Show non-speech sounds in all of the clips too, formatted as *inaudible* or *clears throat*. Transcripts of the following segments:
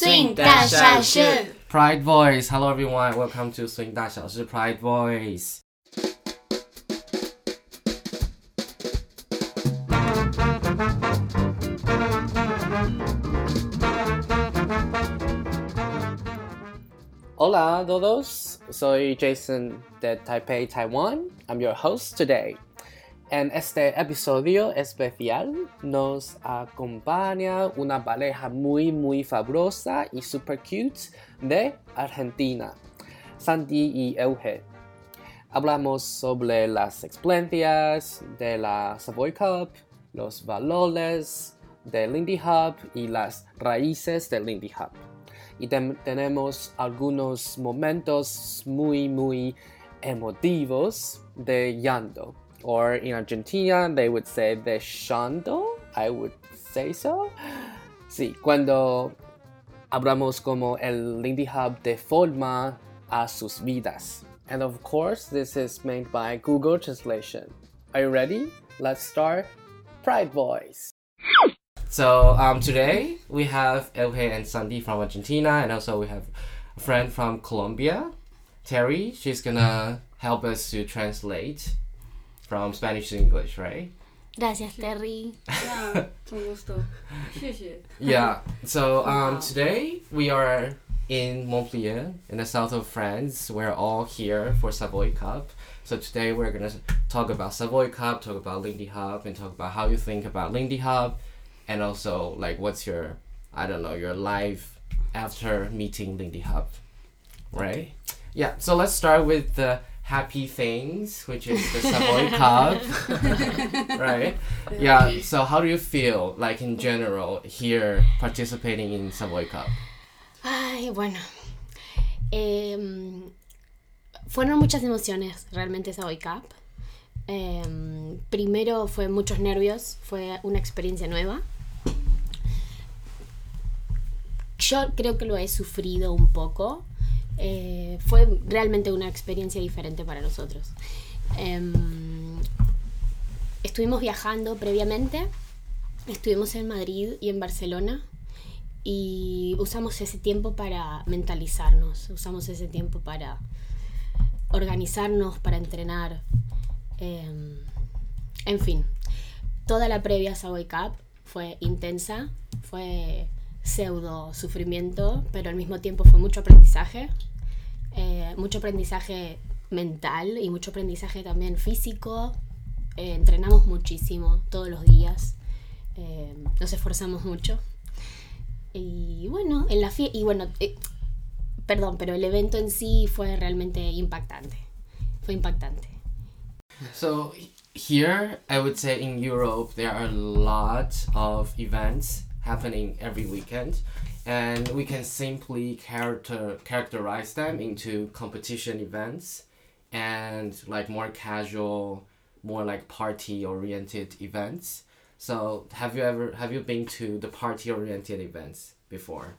Swing 大小事 Pride Voice. Hello everyone. Welcome to Swing 大小事 Pride Voice. Hola a todos. Soy Jason de Taipei, Taiwan. I'm your host today. En este episodio especial nos acompaña una pareja muy muy fabulosa y super cute de Argentina, Sandy y Euge. Hablamos sobre las experiencias de la Savoy Cup, los valores de Lindy Hub y las raíces de Lindy Hub. Y tenemos algunos momentos muy muy emotivos de llanto. Or in Argentina, they would say de llanto. I would say so. Sí, cuando hablamos como el Lindy Hub de forma a sus vidas. And of course, this is made by Google Translation. Are you ready? Let's start Pride Boys. So um, today we have Elhe and Sandy from Argentina, and also we have a friend from Colombia, Terry. She's gonna help us to translate from Spanish to English, right? Gracias, Terry. Ah, con gusto. *laughs* Yeah. So um, Wow. today we are in Montpellier, in the south of France. We're all here for Savoy Cup. So today we're gonna talk about Savoy Cup, talk about Lindy Hub, and talk about how you think about Lindy Hub, and also like what's your I don't know your life after meeting Lindy Hub, right? Yeah. So let's start with the happy things, which is the Savoy Cup, *laughs* right? Yeah. So how do you feel like in general here participating in Savoy Cup? Ay, bueno. Em, fueron muchas emociones realmente esa Boy Cup. Em, primero fue muchos nervios, fue una experiencia nueva. Yo creo que lo he sufrido un poco. Eh, fue realmente una experiencia diferente para nosotros. Em, estuvimos viajando previamente. Estuvimos en Madrid y en Barcelona y usamos ese tiempo para mentalizarnos, usamos ese tiempo para organizarnos, para entrenar. eh, en fin, toda la previa a Savoy Cup fue intensa, fue pseudo sufrimiento, pero al mismo tiempo fue mucho aprendizaje, eh, mucho aprendizaje mental y mucho aprendizaje también físico. Eh, entrenamos muchísimo todos los días, eh, nos esforzamos mucho. Y bueno, en la y bueno, eh, perdón, pero el evento en sí fue realmente impactante. Fue impactante. So here, I would say in Europe there are a lot of events happening every weekend, and we can simply character characterize them into competition events and like more casual, more like party oriented events. So have you ever have you been to the party oriented events before?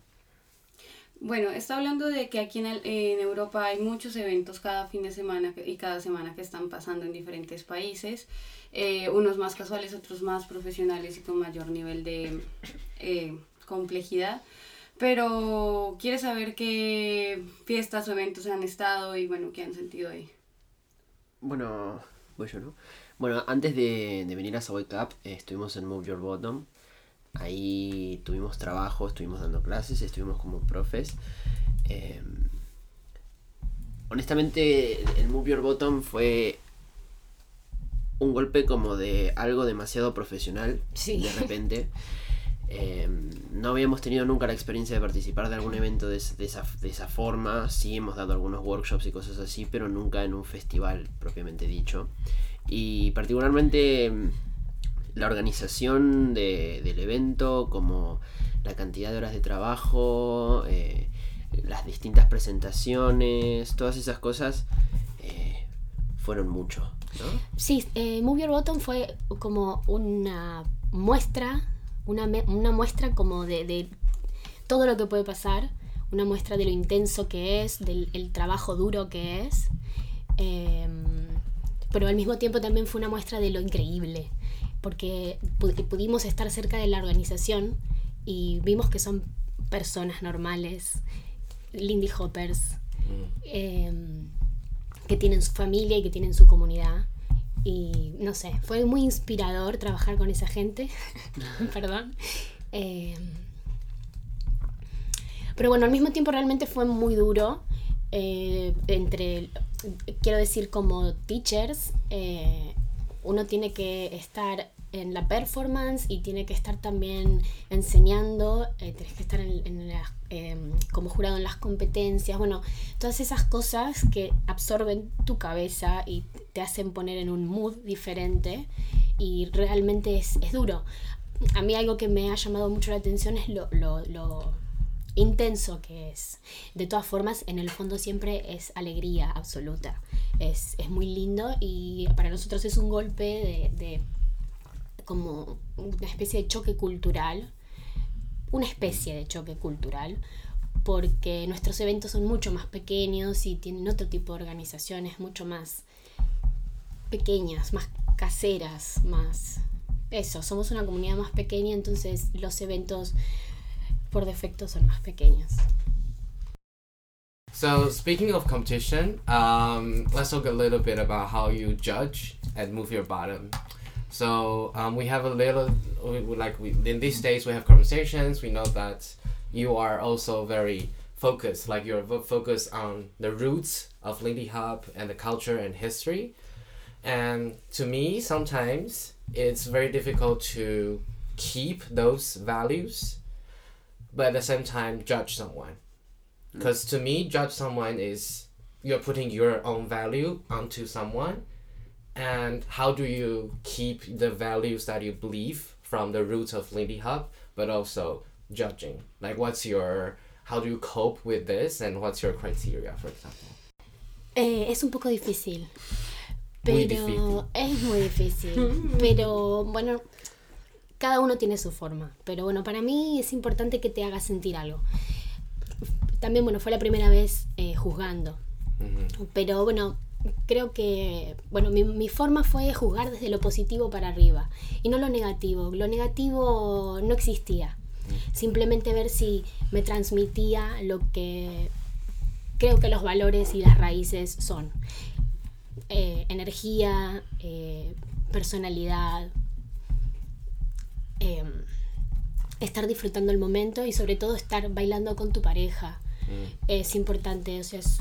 Bueno, está hablando de que aquí en, el- en Europa hay muchos eventos cada fin de semana y cada semana que están pasando en diferentes países, eh, unos más casuales, otros más profesionales y con mayor nivel de eh, complejidad. Pero quiere saber qué fiestas o eventos han estado y bueno, qué han sentido ahí. Bueno, voy yo, ¿no? Bueno, antes de, de venir a Savoy Cup, eh, estuvimos en Move Your Bottom. Ahí tuvimos trabajo, estuvimos dando clases, estuvimos como profes. Eh, honestamente, el Move Your Bottom fue un golpe como de algo demasiado profesional. Sí. De repente. *laughs* Eh, no habíamos tenido nunca la experiencia de participar de algún evento de, es- de esa, forma. Sí hemos dado algunos workshops y cosas así, pero nunca en un festival propiamente dicho. Y particularmente mm, la organización de- del evento, como la cantidad de horas de trabajo, eh, las distintas presentaciones, todas esas cosas eh, fueron mucho. Sí, Move Your Bottom fue como una muestra, una, una muestra como de, de todo lo que puede pasar, una muestra de lo intenso que es, del el trabajo duro que es, em, pero al mismo tiempo también fue una muestra de lo increíble, porque pu- pudimos estar cerca de la organización y vimos que son personas normales, Lindy Hoppers, Mm. em, que tienen su familia y que tienen su comunidad. Y no sé, fue muy inspirador trabajar con esa gente. *laughs* Perdón. Em, pero bueno, al mismo tiempo realmente fue muy duro. eh, entre, quiero decir, como teachers, eh, uno tiene que estar en la performance y tiene que estar también enseñando, eh, tienes que estar en, en las- em, como jurado en las competencias, bueno, todas esas cosas que absorben tu cabeza y te hacen poner en un mood diferente y realmente es, es duro. A mí algo que me ha llamado mucho la atención es lo, lo- lo intenso que es. De todas formas, en el fondo siempre es alegría absoluta. Es, es muy lindo y para nosotros es un golpe de, de como una especie de choque cultural, una especie de choque cultural, porque nuestros eventos son mucho más pequeños y tienen otro tipo de organizaciones mucho más pequeñas, más caseras, más... Eso, somos una comunidad más pequeña, entonces los eventos por defecto son más pequeños. So speaking of competition, um, let's talk a little bit about how you judge and move your bottom. So um, we have a little, we, like we in these days we have conversations. We know that you are also very focused, like you're focused on the roots of Lindy Hop and the culture and history. And to me, sometimes it's very difficult to keep those values, but at the same time judge someone. Because to me, judge someone is you're putting your own value onto someone, and how do you keep the values that you believe from the roots of Lindy Hop, but also judging? Like, what's your how do you cope with this, and what's your criteria, for example? Eh, es un poco difícil. Muy Pero difícil. es muy difícil. *laughs* pero bueno, cada uno tiene su forma. Pero bueno, para mí es importante que te haga sentir algo. También, bueno, fue la primera vez eh, juzgando. Mhm. Pero bueno, creo que, bueno, mi, mi forma fue juzgar desde lo positivo para arriba y no lo negativo. Lo negativo no existía. Simplemente ver si me transmitía lo que creo que los valores y las raíces son. Eh, energía, eh, personalidad, em, estar disfrutando el momento y sobre todo estar bailando con tu pareja es importante, o sea, es,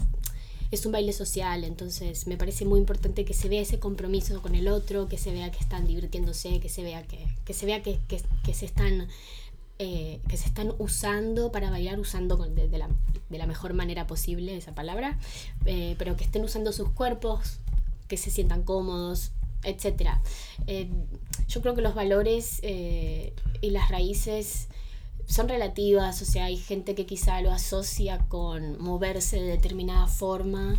es un baile social, entonces me parece muy importante que se vea ese compromiso con el otro, que se vea que están divirtiéndose, que se vea que, que se vea que, que- se están eh, que se están usando para bailar, usando de, de la, de la mejor manera posible esa palabra, eh, pero que estén usando sus cuerpos, que se sientan cómodos, etcétera. Eh, yo creo que los valores y las raíces son relativas, o sea, hay gente que quizá lo asocia con moverse de determinada forma,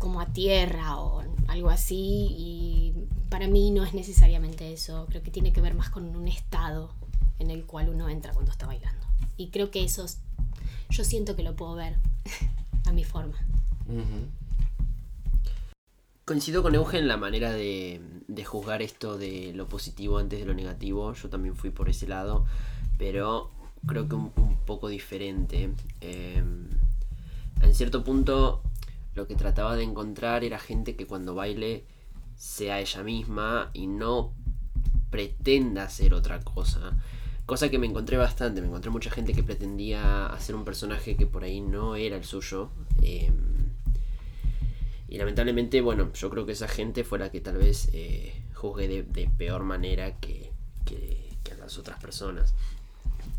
como a tierra o algo así, y para mí no es necesariamente eso, creo que tiene que ver más con un estado en el cual uno entra cuando está bailando. Y creo que eso, es- yo siento que lo puedo ver *laughs* a mi forma. Coincido con Eugen en la manera de juzgar esto de lo positivo antes de lo negativo. Yo también fui por ese lado, pero creo que un, poco diferente. Eh, en cierto punto, lo que trataba de encontrar era gente que cuando baile sea ella misma y no pretenda hacer otra cosa. Cosa que me encontré bastante, me encontré mucha gente que pretendía hacer un personaje que por ahí no era el suyo. Eh, y lamentablemente, bueno, yo creo que esa gente fue la que tal vez eh, de peor manera que, que- que a las otras personas.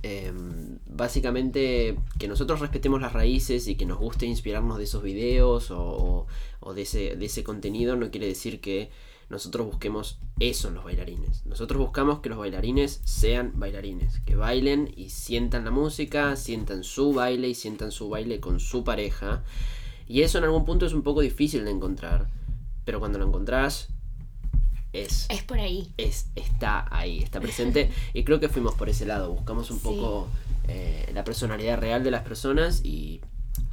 Em, básicamente, que nosotros respetemos las raíces y que nos guste inspirarnos de esos videos o, o- de, ese, de ese contenido no quiere decir que nosotros busquemos eso en los bailarines. Nosotros buscamos que los bailarines sean bailarines, que bailen y sientan la música, sientan su baile y sientan su baile con su pareja. Y eso en algún punto es un poco difícil de encontrar, pero cuando lo encontrás es Es por ahí. es, está ahí, está presente. *laughs* y creo que fuimos por ese lado. Buscamos un Sí. poco eh, la personalidad real de las personas. Y,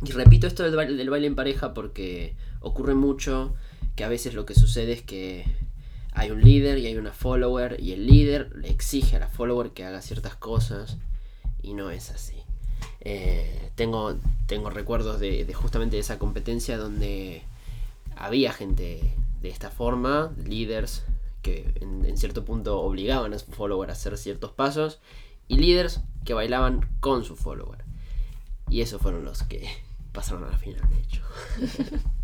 y repito esto del baile, del baile en pareja porque ocurre mucho que a veces lo que sucede es que hay un líder y hay una follower. Y el líder le exige a la follower que haga ciertas cosas. Y no es así. Eh, tengo, tengo recuerdos de, de justamente de esa competencia donde había gente de esta forma, líderes que en, cierto punto obligaban a su follower a hacer ciertos pasos y líderes que bailaban con su follower. Y esos fueron los que *laughs* pasaron a la final, de hecho. *laughs*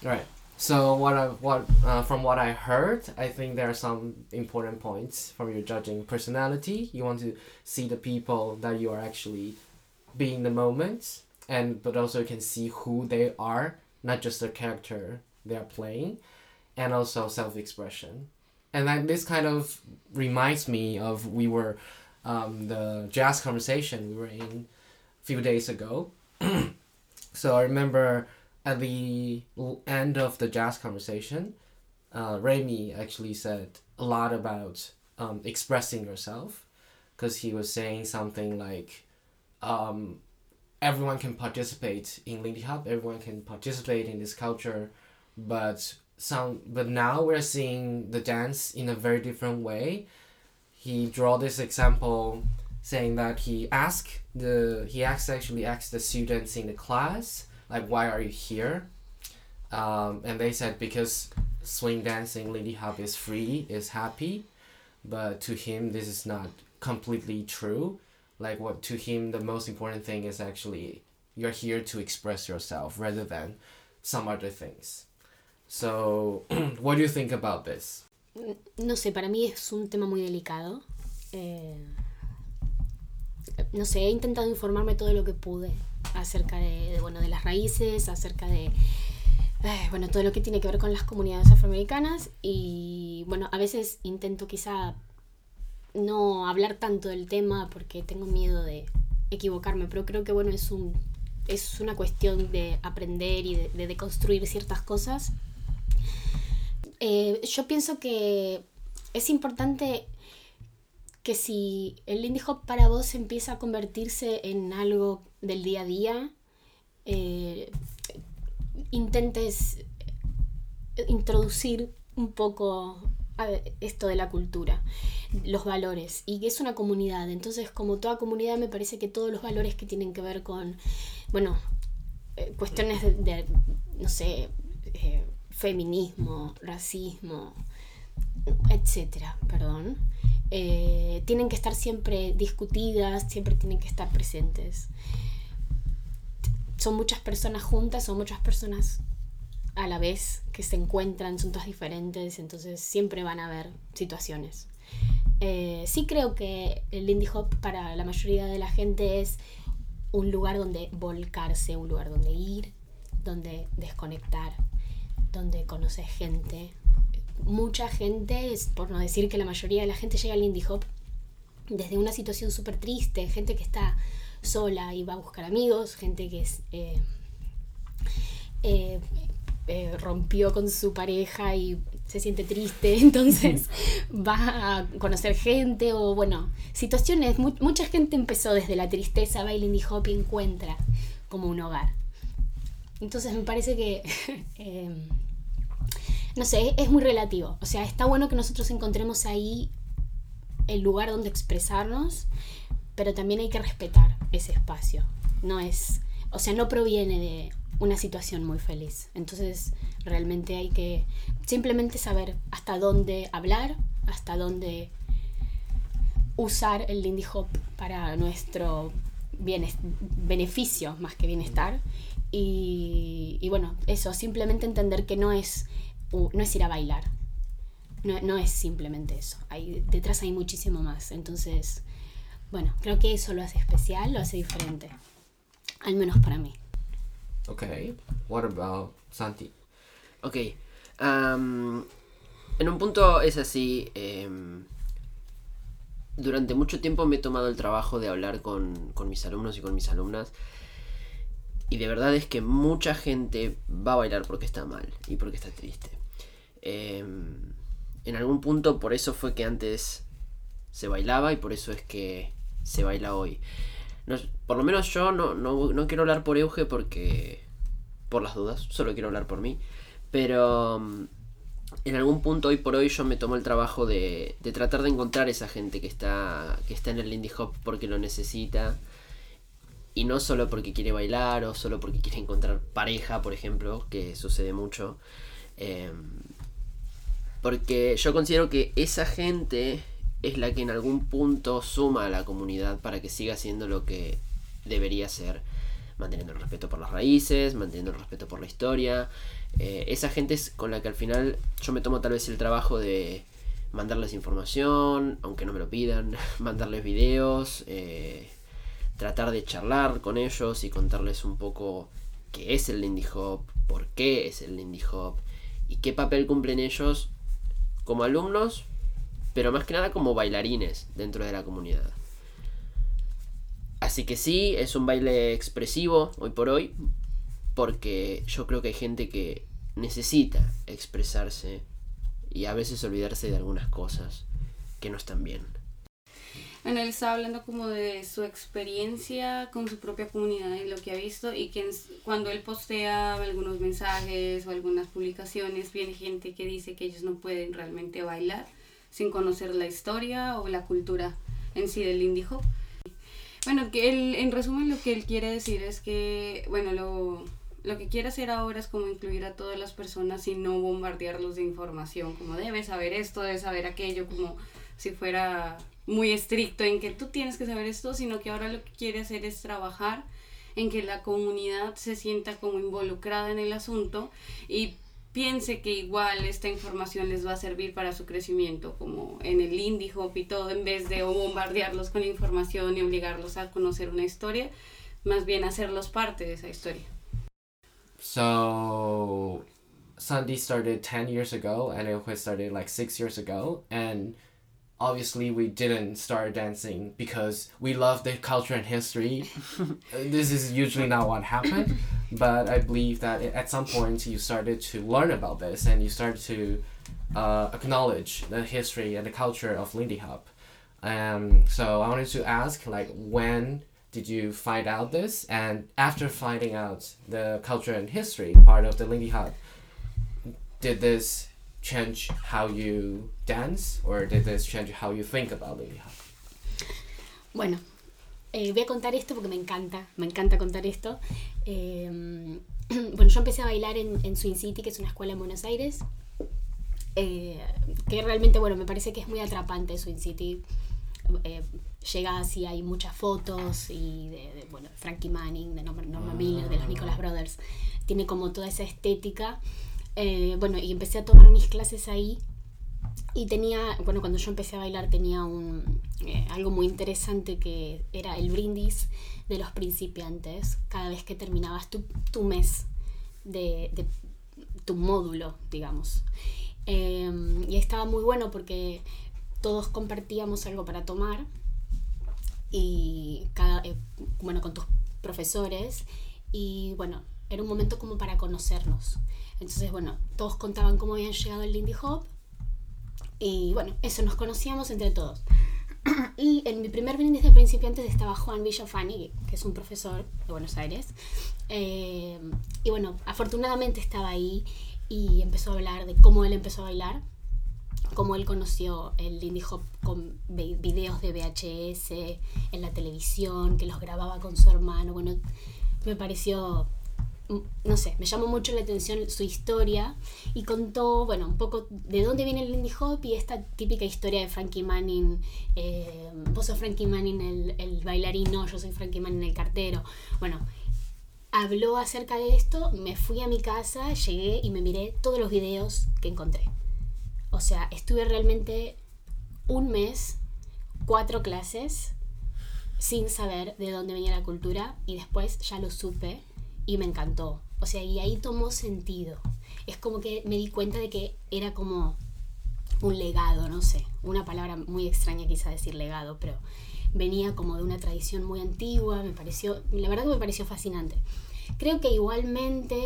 Right. So what I what uh, from what I heard, I think there are some important points from your judging personality. You want to see the people that you are actually being the moment, and but also you can see who they are, not just the character they are playing, and also self expression. And then this kind of reminds me of we were um, the jazz conversation we were in a few days ago. *clears throat* so I remember at the end of the jazz conversation, uh, Remy actually said a lot about um, expressing yourself because he was saying something like um, everyone can participate in Lindy Hop, everyone can participate in this culture, but some but now we're seeing the dance in a very different way. He draw this example saying that he asked the he asked actually asked the students in the class like why are you here? Um, and they said because swing dancing lindy hop is free is happy but to him this is not completely true. Like what to him the most important thing is actually you're here to express yourself rather than some other things so *clears throat* what do you think about this No sé, para mí es un tema muy delicado. Eh, no sé, he intentado informarme todo lo que pude acerca de, de, bueno, de las raíces, acerca de eh, bueno, todo lo que tiene que ver con las comunidades afroamericanas y bueno, a veces intento quizá no hablar tanto del tema porque tengo miedo de equivocarme, pero creo que bueno, es un es una cuestión de aprender y de, de deconstruir ciertas cosas. Eh, yo pienso que es importante que si el Lindy Hop para vos empieza a convertirse en algo del día a día, eh, intentes introducir un poco esto de la cultura, los valores, y que es una comunidad. Entonces, como toda comunidad, me parece que todos los valores que tienen que ver con, bueno, eh, cuestiones de, no sé, feminismo, racismo, etcétera, perdón, eh, tienen que estar siempre discutidas, siempre tienen que estar presentes. Son muchas personas juntas, son muchas personas a la vez que se encuentran, son todas diferentes, entonces siempre van a haber situaciones. Eh, sí creo que el Lindy Hop para la mayoría de la gente es un lugar donde volcarse, un lugar donde ir, donde desconectar, donde conoces gente. Mucha gente, por no decir que la mayoría de la gente llega al Lindy Hop desde una situación súper triste, gente que está sola y va a buscar amigos, gente que es, eh, eh, eh, rompió con su pareja y se siente triste, *laughs* entonces va a conocer gente o bueno, situaciones, mu mucha gente empezó desde la tristeza, va Lindy Hop y encuentra como un hogar. Entonces me parece que, *laughs* eh, no sé, es muy relativo. O sea, está bueno que nosotros encontremos ahí el lugar donde expresarnos, pero también hay que respetar ese espacio. No es, o sea, no proviene de una situación muy feliz. Entonces, realmente hay que simplemente saber hasta dónde hablar, hasta dónde usar el Lindy Hop para nuestro beneficio más que bienestar. Y, bueno, eso, simplemente entender que no es, no es ir a bailar. No, no es simplemente eso. Hay, detrás hay muchísimo más. Entonces, bueno, creo que eso lo hace especial, lo hace diferente. Al menos para mí. Okay. What about Santi? Ok. Um, en un punto es así. Eh, durante mucho tiempo me he tomado el trabajo de hablar con, con, mis alumnos y con mis alumnas. Y de verdad es que mucha gente va a bailar porque está mal y porque está triste. Eh, en algún punto por eso fue que antes se bailaba y por eso es que se baila hoy. Por lo menos yo no, no, no, quiero hablar por Euge porque... Por las dudas, solo quiero hablar por mí. Pero en algún punto hoy por hoy yo me tomo el trabajo de, de tratar de encontrar esa gente que está, que está en el Lindy Hop porque lo necesita. Y no solo porque quiere bailar o solo porque quiere encontrar pareja, por ejemplo, que sucede mucho. Em, porque yo considero que esa gente es la que en algún punto suma a la comunidad para que siga siendo lo que debería ser, manteniendo el respeto por las raíces, manteniendo el respeto por la historia. Eh, esa gente es con la que al final yo me tomo tal vez el trabajo de mandarles información, aunque no me lo pidan, *laughs* mandarles videos, eh, tratar de charlar con ellos y contarles un poco qué es el Lindy Hop, por qué es el Lindy Hop y qué papel cumplen ellos como alumnos, pero más que nada como bailarines dentro de la comunidad. Así que sí, es un baile expresivo hoy por hoy, porque yo creo que hay gente que necesita expresarse y a veces olvidarse de algunas cosas que no están bien. Bueno, él estaba hablando como de su experiencia con su propia comunidad y lo que ha visto y que cuando él postea algunos mensajes o algunas publicaciones, viene gente que dice que ellos no pueden realmente bailar sin conocer la historia o la cultura en sí del indie hop. Bueno, que él, en resumen lo que él quiere decir es que, bueno, lo, lo que quiere hacer ahora es como incluir a todas las personas y no bombardearlos de información, como debes saber esto, debes saber aquello, como si fuera muy estricto en que tú tienes que saber esto, sino que ahora lo que quiere hacer es trabajar en que la comunidad se sienta como involucrada en el asunto y piense que igual esta información les va a servir para su crecimiento, como en el indie hop y todo, en vez de bombardearlos con información y obligarlos a conocer una historia, más bien hacerlos parte de esa historia. So, Sandy started 10 years ago and it started like 6 years ago and obviously we didn't start dancing because we love the culture and history. *laughs* this is usually not what happened, but I believe that at some point you started to learn about this and you started to uh, acknowledge the history and the culture of Lindy Hop. Um, so I wanted to ask, like, when did you find out this? And after finding out the culture and history part of the Lindy Hop, did this change how you dance or did this change how you think about Lindy Hop? Bueno, eh, voy a contar esto porque me encanta, me encanta contar esto. Eh, *clears throat* bueno, yo empecé a bailar en, en Swing City, que es una escuela en Buenos Aires, eh, que realmente, bueno, me parece que es muy atrapante Swing City. Eh, llega así, hay muchas fotos y de, de bueno, Frankie Manning, de Norman, Norman Miller, de los Nicholas Brothers. Tiene como toda esa estética eh, bueno, y empecé a tomar mis clases ahí. Y tenía, bueno, cuando yo empecé a bailar tenía un, eh, algo muy interesante que era el brindis de los principiantes cada vez que terminabas tu, tu mes de, de, tu módulo, digamos. Eh, y estaba muy bueno porque todos compartíamos algo para tomar y cada, eh, bueno, con tus profesores y bueno, era un momento como para conocernos. Entonces, bueno, todos contaban cómo habían llegado al Lindy Hop. Y bueno, eso, nos conocíamos entre todos. *clears throat* y en mi primer brindis de principiantes estaba Juan Villafani, que es un profesor de Buenos Aires. Eh, y bueno, afortunadamente estaba ahí y empezó a hablar de cómo él empezó a bailar, cómo él conoció el Lindy Hop con videos de VHS en la televisión, que los grababa con su hermano. Bueno, me pareció no sé, me llamó mucho la atención su historia y contó, bueno, un poco de dónde viene el Lindy Hop y esta típica historia de Frankie Manning, eh, vos sos Frankie Manning el, el bailarino, yo soy Frankie Manning el cartero. Bueno, habló acerca de esto, me fui a mi casa, llegué y me miré todos los videos que encontré. O sea, estuve realmente un mes, cuatro clases, sin saber de dónde venía la cultura y después ya lo supe y me encantó. O sea, y ahí tomó sentido. Es como que me di cuenta de que era como un legado, no sé, una palabra muy extraña quizá decir legado, pero venía como de una tradición muy antigua, me pareció, la verdad que me pareció fascinante. Creo que igualmente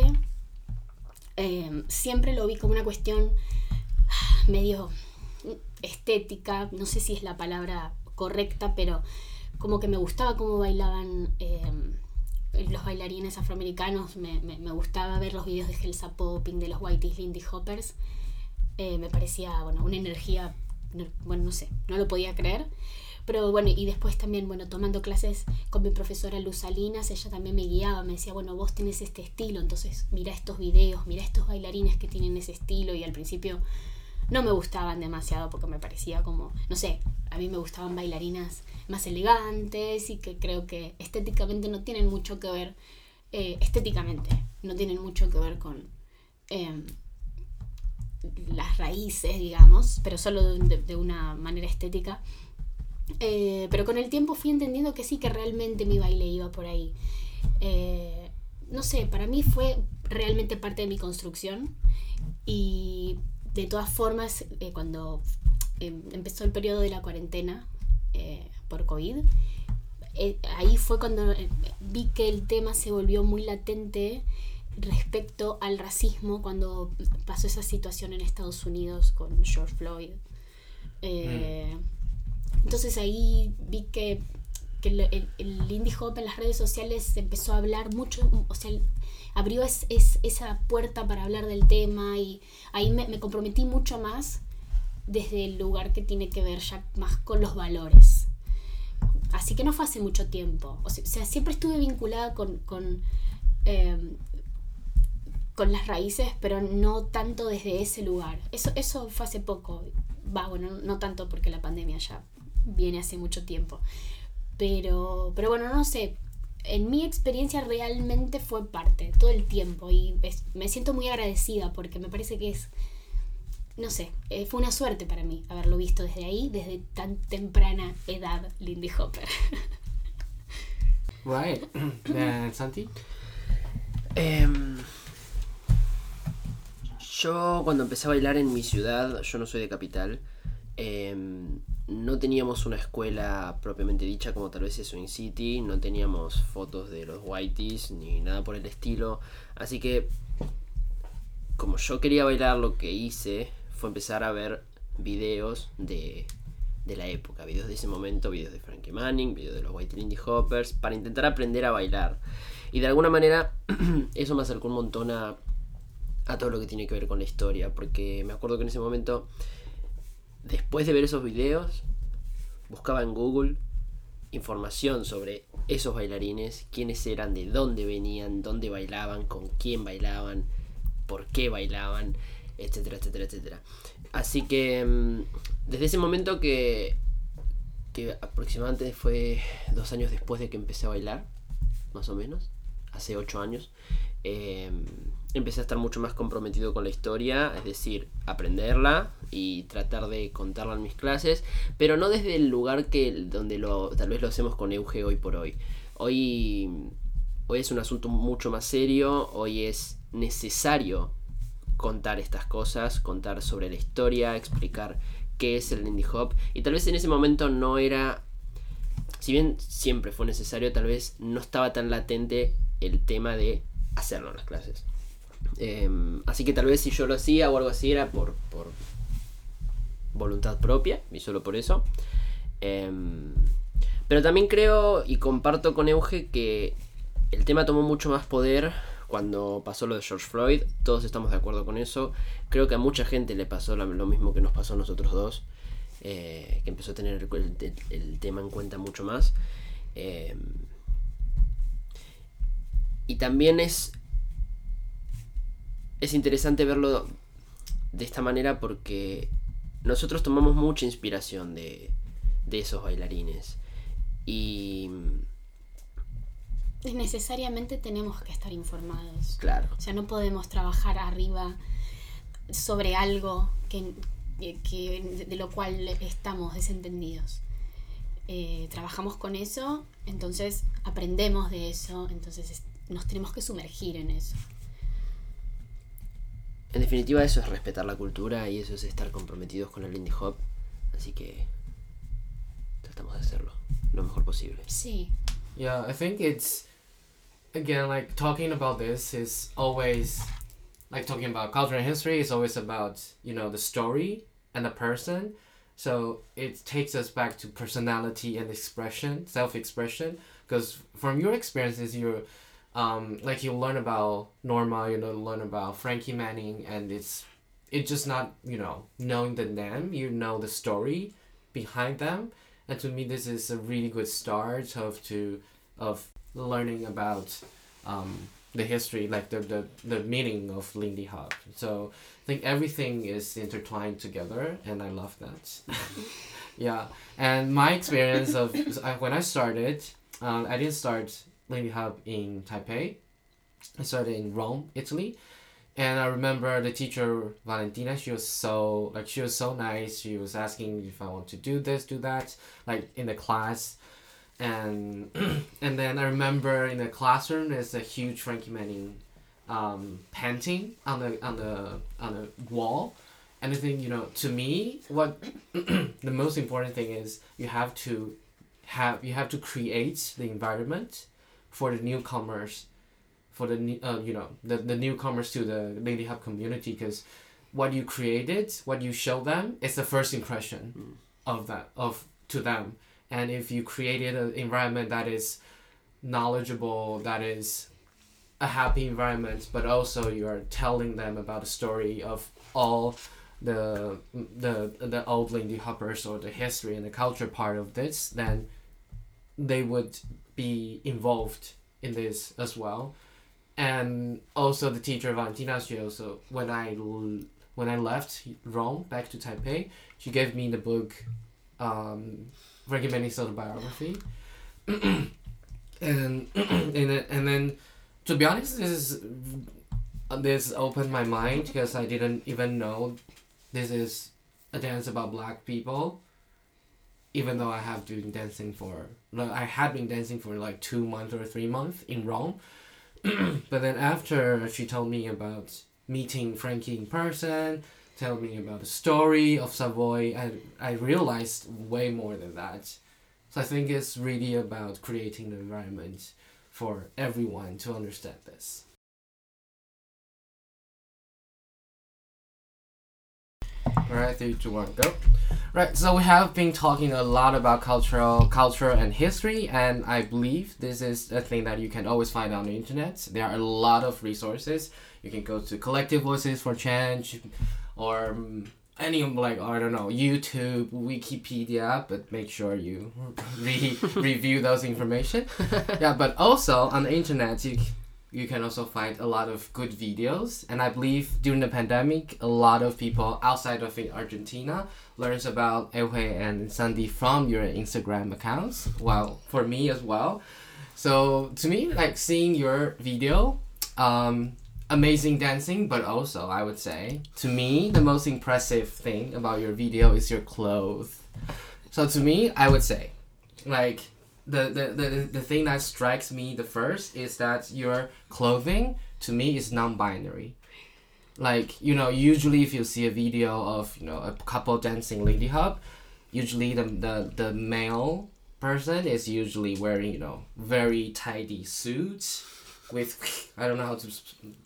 eh, siempre lo vi como una cuestión medio estética, no sé si es la palabra correcta, pero como que me gustaba cómo bailaban eh, los bailarines afroamericanos, me, me, me, gustaba ver los videos de Elsa Popping, de los Whitey's Lindy Hoppers, eh, me parecía, bueno, una energía, bueno, no sé, no lo podía creer, Pero bueno, y después también, bueno, tomando clases con mi profesora Luz Salinas, ella también me guiaba, me decía, bueno, vos tenés este estilo, entonces mira estos videos, mira estos bailarines que tienen ese estilo y al principio no me gustaban demasiado porque me parecía como, no sé, a mí me gustaban bailarinas más elegantes y que creo que estéticamente no tienen mucho que ver, eh, estéticamente, no tienen mucho que ver con em, las raíces, digamos, pero solo de, una manera estética. Eh, pero con el tiempo fui entendiendo que sí, que realmente mi baile iba por ahí. Eh, no sé, para mí fue realmente parte de mi construcción y de todas formas, eh, cuando empezó el periodo de la cuarentena por COVID, ahí fue cuando vi que el tema se volvió muy latente respecto al racismo cuando pasó esa situación en Estados Unidos con George Floyd. Mm. Entonces ahí vi que, el, el, indie hop en las redes sociales empezó a hablar mucho, o sea, abrió es, esa puerta para hablar del tema y ahí me, comprometí mucho más desde el lugar que tiene que ver ya más con los valores. Así que no fue hace mucho tiempo. O sea, siempre estuve vinculada con, con, em, con las raíces, pero no tanto desde ese lugar. Eso, eso fue hace poco. Va, bueno, no tanto porque la pandemia ya viene hace mucho tiempo. Pero, pero bueno, no sé, en mi experiencia realmente fue parte todo el tiempo y me siento muy agradecida porque me parece que es, no sé, eh, fue una suerte para mí haberlo visto desde ahí, desde tan temprana edad, Lindy Hopper. Right. *clears throat* Santi? Em, yo cuando empecé a bailar en mi ciudad, yo no soy de capital, em, no teníamos una escuela propiamente dicha como tal vez es Swing City, no teníamos fotos de los Whiteys ni nada por el estilo, así que como yo quería bailar lo que hice fue empezar a ver videos de, de la época, videos de ese momento, videos de Frankie Manning, videos de los White Lindy Hoppers, para intentar aprender a bailar. Y de alguna manera *clears throat* eso me acercó un montón a, a todo lo que tiene que ver con la historia, porque me acuerdo que en ese momento después de ver esos videos, buscaba en Google información sobre esos bailarines, quiénes eran, de dónde venían, dónde bailaban, con quién bailaban, por qué bailaban, etcétera, etcétera, etcétera. Así que mm, desde ese momento que, que aproximadamente fue dos años después de que empecé a bailar, más o menos, hace ocho años, eh, empecé a estar mucho más comprometido con la historia, es decir, aprenderla y tratar de contarla en mis clases, pero no desde el lugar que donde lo tal vez lo hacemos con Euge hoy por hoy. Hoy hoy es un asunto mucho más serio, hoy es necesario contar estas cosas, contar sobre la historia, explicar qué es el Lindy Hop y tal vez en ese momento no era si bien siempre fue necesario, tal vez no estaba tan latente el tema de hacerlo en las clases. Em, así que tal vez si yo lo hacía o algo así era por, por voluntad propia y solo por eso. Em, pero también creo y comparto con Euge que el tema tomó mucho más poder cuando pasó lo de George Floyd. Todos estamos de acuerdo con eso. Creo que a mucha gente le pasó lo mismo que nos pasó a nosotros dos. Eh, que empezó a tener el, tema en cuenta mucho más. Em, y también es es interesante verlo de esta manera porque nosotros tomamos mucha inspiración de, esos bailarines. Y... Necesariamente tenemos que estar informados. Claro. O sea, no podemos trabajar arriba sobre algo que, de lo cual estamos desentendidos. Eh, trabajamos con eso, entonces aprendemos de eso, entonces nos tenemos que sumergir en eso. En definitiva eso es respetar la cultura y eso es estar comprometidos con el indie hop. Así que tratamos de hacerlo lo mejor posible. Sí. Yeah, I think it's again like talking about this is always like talking about culture and history is always about, you know, the story and the person. So it takes us back to personality and expression, self-expression because from your experiences you're um, like you learn about Norma, you know, learn about Frankie Manning, and it's it's just not you know knowing the name, you know the story behind them, and to me this is a really good start of to of learning about um, the history, like the, the, the meaning of Lindy Hop. So I think everything is intertwined together, and I love that. *laughs* yeah, and my experience of when I started, um, I didn't start Lindy Hop in Taipei. I started in Rome, Italy. And I remember the teacher Valentina. She was so like she was so nice. She was asking if I want to do this, do that, like in the class and *clears throat* and then I remember in the classroom there's a huge Frankie Manning um, painting on the on the on the wall, and I think you know to me what *clears throat* the most important thing is you have to have you have to create the environment for the newcomers, for the uh, you know the, the newcomers to the Lindy Hop community because what you created, what you show them is the first impression mm. of that of to them and if you created an environment that is knowledgeable that is a happy environment but also you are telling them about the story of all the the the old Lindy Hoppers or the history and the culture part of this then they would be involved in this as well and also the teacher Valentina she also when I when I left Rome back to Taipei she gave me the book um, Frankie autobiography. *clears throat* and *clears throat* and and then to be honest, this is this opened my mind because I didn't even know this is a dance about black people. Even though I have been dancing for, I had been dancing for like two months or three months in Rome, *clears throat* but then after she told me about meeting Frankie in person, tell me about the story of Savoy, and I realized way more than that. So I think it's really about creating the environment for everyone to understand this. Alright, three, two, one, go. Right, so we have been talking a lot about cultural culture and history, and I believe this is a thing that you can always find on the internet. There are a lot of resources. You can go to Collective Voices for Change, or um, any like I don't know YouTube, Wikipedia, but make sure you *laughs* re- review those information. *laughs* yeah, but also on the internet you you can also find a lot of good videos, and I believe during the pandemic, a lot of people outside of Argentina learns about Euge and Sandy from your Instagram accounts. Well, for me as well. So to me, like seeing your video, um, amazing dancing, but also I would say to me the most impressive thing about your video is your clothes. So to me, I would say, like the the, the, the thing that strikes me the first is that your clothing to me is non-binary. Like you know, usually if you see a video of you know a couple dancing lady Hop, usually the the, the male person is usually wearing you know very tidy suits with *laughs* I don't know how to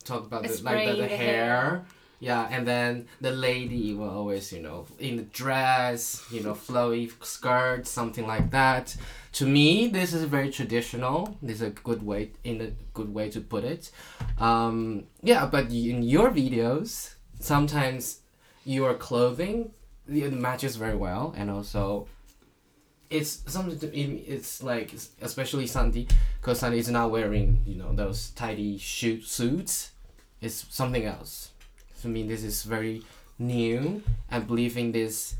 talk about the, like the, the, the hair. hair. Yeah, and then the lady will always, you know, in the dress, you know, flowy skirt, something like that. To me, this is very traditional. This is a good way, in a good way to put it. Um, yeah, but in your videos, sometimes your clothing it matches very well, and also it's something to, it's like especially Sandy because Sandy is not wearing you know those tidy shoot suits it's something else for me this is very new and believing this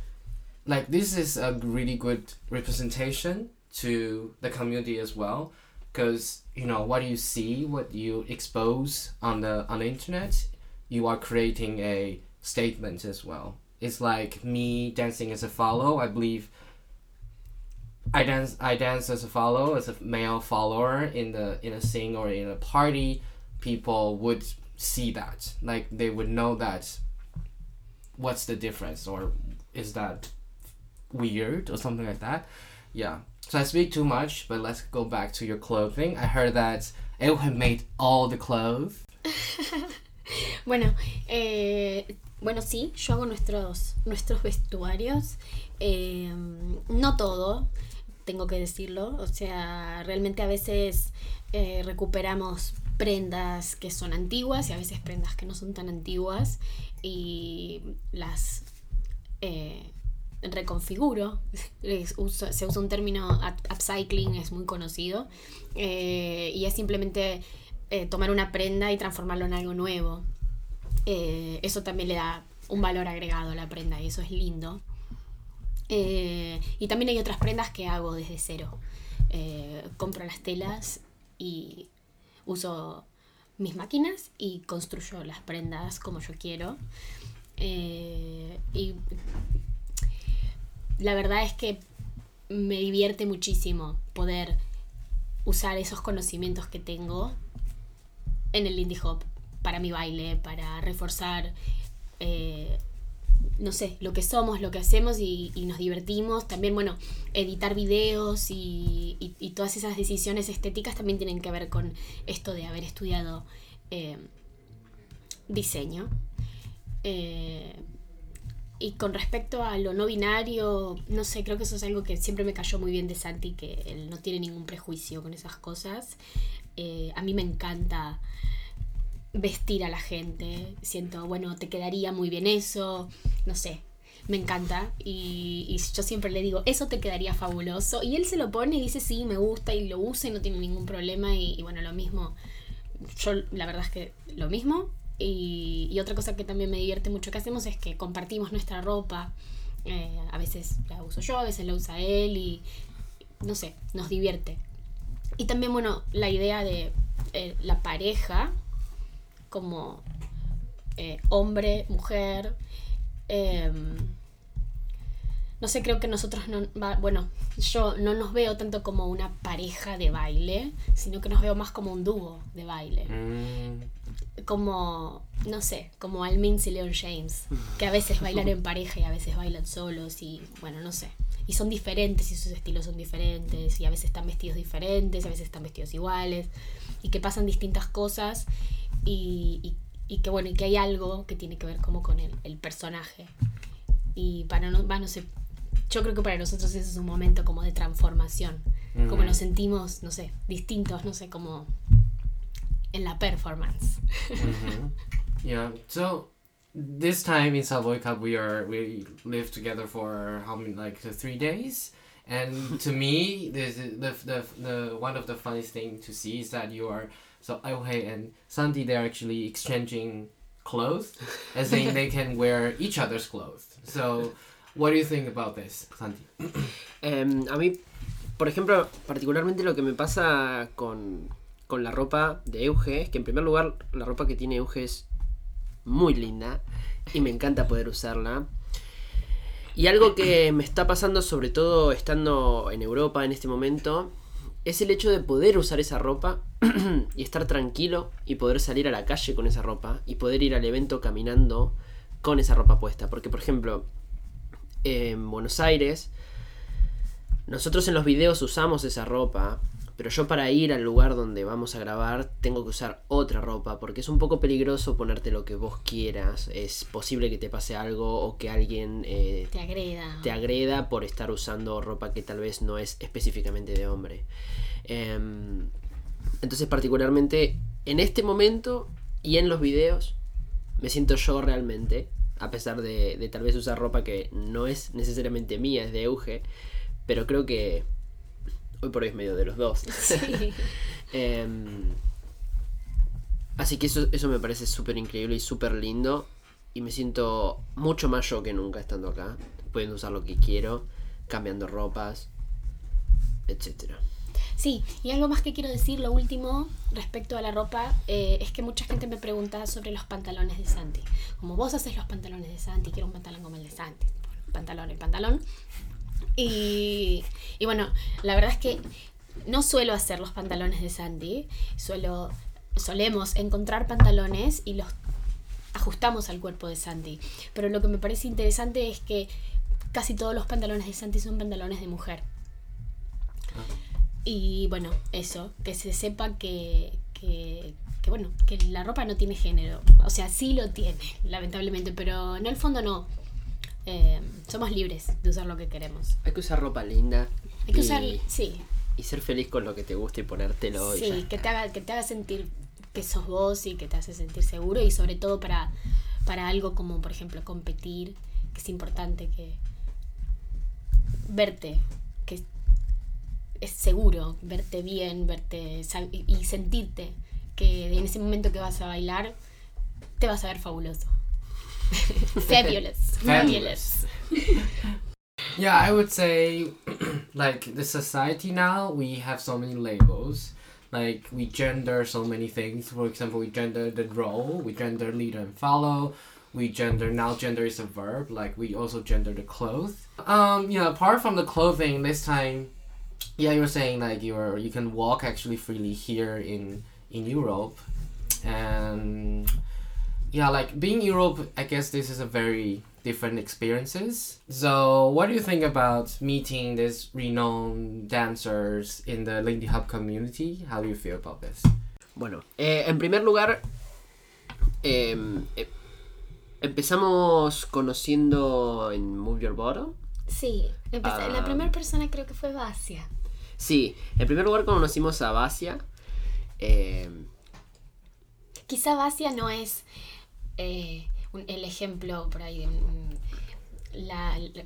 like this is a really good representation to the community as well. Because you know what you see what you expose on the on the internet? You are creating a statement as well. It's like me dancing as a follow. I believe I dance I dance as a follow as a male follower in the in a sing or in a party, people would see that. Like they would know that what's the difference or is that weird or something like that. Yeah. So I speak too much, but let's go back to your clothing. I heard that have made all the clothes. *laughs* bueno, eh, bueno, sí, yo hago nuestros, nuestros vestuarios. Eh, no todo. tengo que decirlo. O sea, realmente a veces eh, recuperamos prendas que son antiguas y a veces prendas que no son tan antiguas y las... Eh, reconfiguro. Se usa un término up- upcycling, es muy conocido. eh, y es simplemente eh, tomar una prenda y transformarlo en algo nuevo. Eh, eso también le da un valor agregado a la prenda y eso es lindo. Y también hay otras prendas que hago desde cero. Compro las telas y uso mis máquinas y construyo las prendas como yo quiero. Y la verdad es que me divierte muchísimo poder usar esos conocimientos que tengo en el Lindy Hop para mi baile, para reforzar, eh, no sé, lo que somos, lo que hacemos y, nos divertimos. También, bueno, editar videos y todas esas decisiones estéticas también tienen que ver con esto de haber estudiado eh, diseño. Eh, y con respecto a lo no binario, no sé, creo que eso es algo que siempre me cayó muy bien de Santi, que él no tiene ningún prejuicio con esas cosas. Eh, a mí me encanta vestir a la gente. Siento, bueno, te quedaría muy bien eso, no sé. Me encanta y, yo siempre le digo, eso te quedaría fabuloso. Y él se lo pone y dice, sí, me gusta y lo usa y no tiene ningún problema. Y bueno, lo mismo, yo la verdad es que lo mismo. Y, otra cosa que también me divierte mucho que hacemos es que compartimos nuestra ropa. Eh, a veces la uso yo, a veces la usa él y no sé, nos divierte. Y también, bueno, la idea de eh, la pareja como eh, hombre, mujer. No sé, creo que nosotros no, bueno, yo no nos veo tanto como una pareja de baile, sino que nos veo más como un dúo de baile. Mm, Como, no sé, como Al Minz y Leon James, que a veces bailan en pareja y a veces bailan solos y bueno, no sé. Y son diferentes y sus estilos son diferentes y a veces están vestidos diferentes, a veces están vestidos iguales y que pasan distintas cosas y, y- y que bueno, y que hay algo que tiene que ver como con el, el personaje. Y para no, va, no sé, yo creo que para nosotros ese es un momento como de transformación, como Mm. nos sentimos, no sé, distintos, no sé, como en la performance. mhm. Yeah. So this time in Savoy Cup, we are we live together for how many like three days. And to me, *laughs* this the, the the one of the funniest thing to see is that you are so Aohei and Sandy they're actually exchanging clothes, as in they *laughs* can wear each other's clothes. So, what do you think about this, Santi? *clears throat* Em, a mí, por ejemplo, particularmente lo que me pasa con, con la ropa de Euge es que en primer lugar la ropa que tiene Euge es muy linda y me encanta poder usarla. Y algo que me está pasando sobre todo estando en Europa en este momento es el hecho de poder usar esa ropa *clears throat* y estar tranquilo y poder salir a la calle con esa ropa y poder ir al evento caminando con esa ropa puesta. Porque por ejemplo, en Buenos Aires nosotros en los videos usamos esa ropa, pero yo para ir al lugar donde vamos a grabar tengo que usar otra ropa, porque es un poco peligroso ponerte lo que vos quieras. Es posible que te pase algo o que alguien eh, Te agreda. te agreda por estar usando ropa que tal vez no es específicamente de hombre. Em, entonces particularmente en este momento y en los videos me siento yo realmente, a pesar de, de tal vez usar ropa que no es necesariamente mía, es de Euge, pero creo que hoy por hoy es medio de los dos. Sí. *laughs* Em, así que eso, eso me parece súper increíble y súper lindo. Y me siento mucho más yo que nunca estando acá. Pudiendo usar lo que quiero, cambiando ropas, etcétera. Sí, y algo más que quiero decir, lo último, respecto a la ropa, eh, es que mucha gente me pregunta sobre los pantalones de Santi. Como vos haces los pantalones de Santi, quiero un pantalón como el de Santi. Pantalón, el pantalón. Y, y bueno, la verdad es que no suelo hacer los pantalones de Santi, suelo, solemos encontrar pantalones y los ajustamos al cuerpo de Santi. Pero lo que me parece interesante es que casi todos los pantalones de Santi son pantalones de mujer. Y bueno, eso, que se sepa que, que, que, bueno, que la ropa no tiene género. O sea, sí lo tiene, *laughs* lamentablemente, pero en el fondo no. Eh, somos libres de usar lo que queremos. Hay que usar ropa linda. Hay que y, usar, sí, y ser feliz con lo que te guste y ponértelo. y sí, que te haga, que te haga sentir que sos vos y que te hace sentir seguro y sobre todo para, para algo como, por ejemplo, competir, que es importante que, verte, que es seguro, verte bien, verte y y sentirte que en ese momento que vas a bailar te vas a ver fabuloso. *laughs* Fabulous. Fabulous. *laughs* Yeah, I would say, *clears throat* like the society now, we have so many labels. Like we gender so many things. For example, we gender the role, we gender lead and follow. We gender now. Gender is a verb. Like we also gender the clothes. Um, yeah. Apart from the clothing, this time, yeah, you were saying like you're you can walk actually freely here in in Europe, and yeah, like being Europe, I guess this is a very different experiences. So, what do you think about meeting these renowned dancers in the Lindy Hub community? How do you feel about this? Bueno, eh, en primer lugar, eh, empezamos conociendo en Move Your Bottom. Sí, empecé- Ah. la primera persona creo que fue Basia. Sí, en primer lugar conocimos a Basia. em, Quizá Basia no es eh, un- el ejemplo por ahí de un- la, la-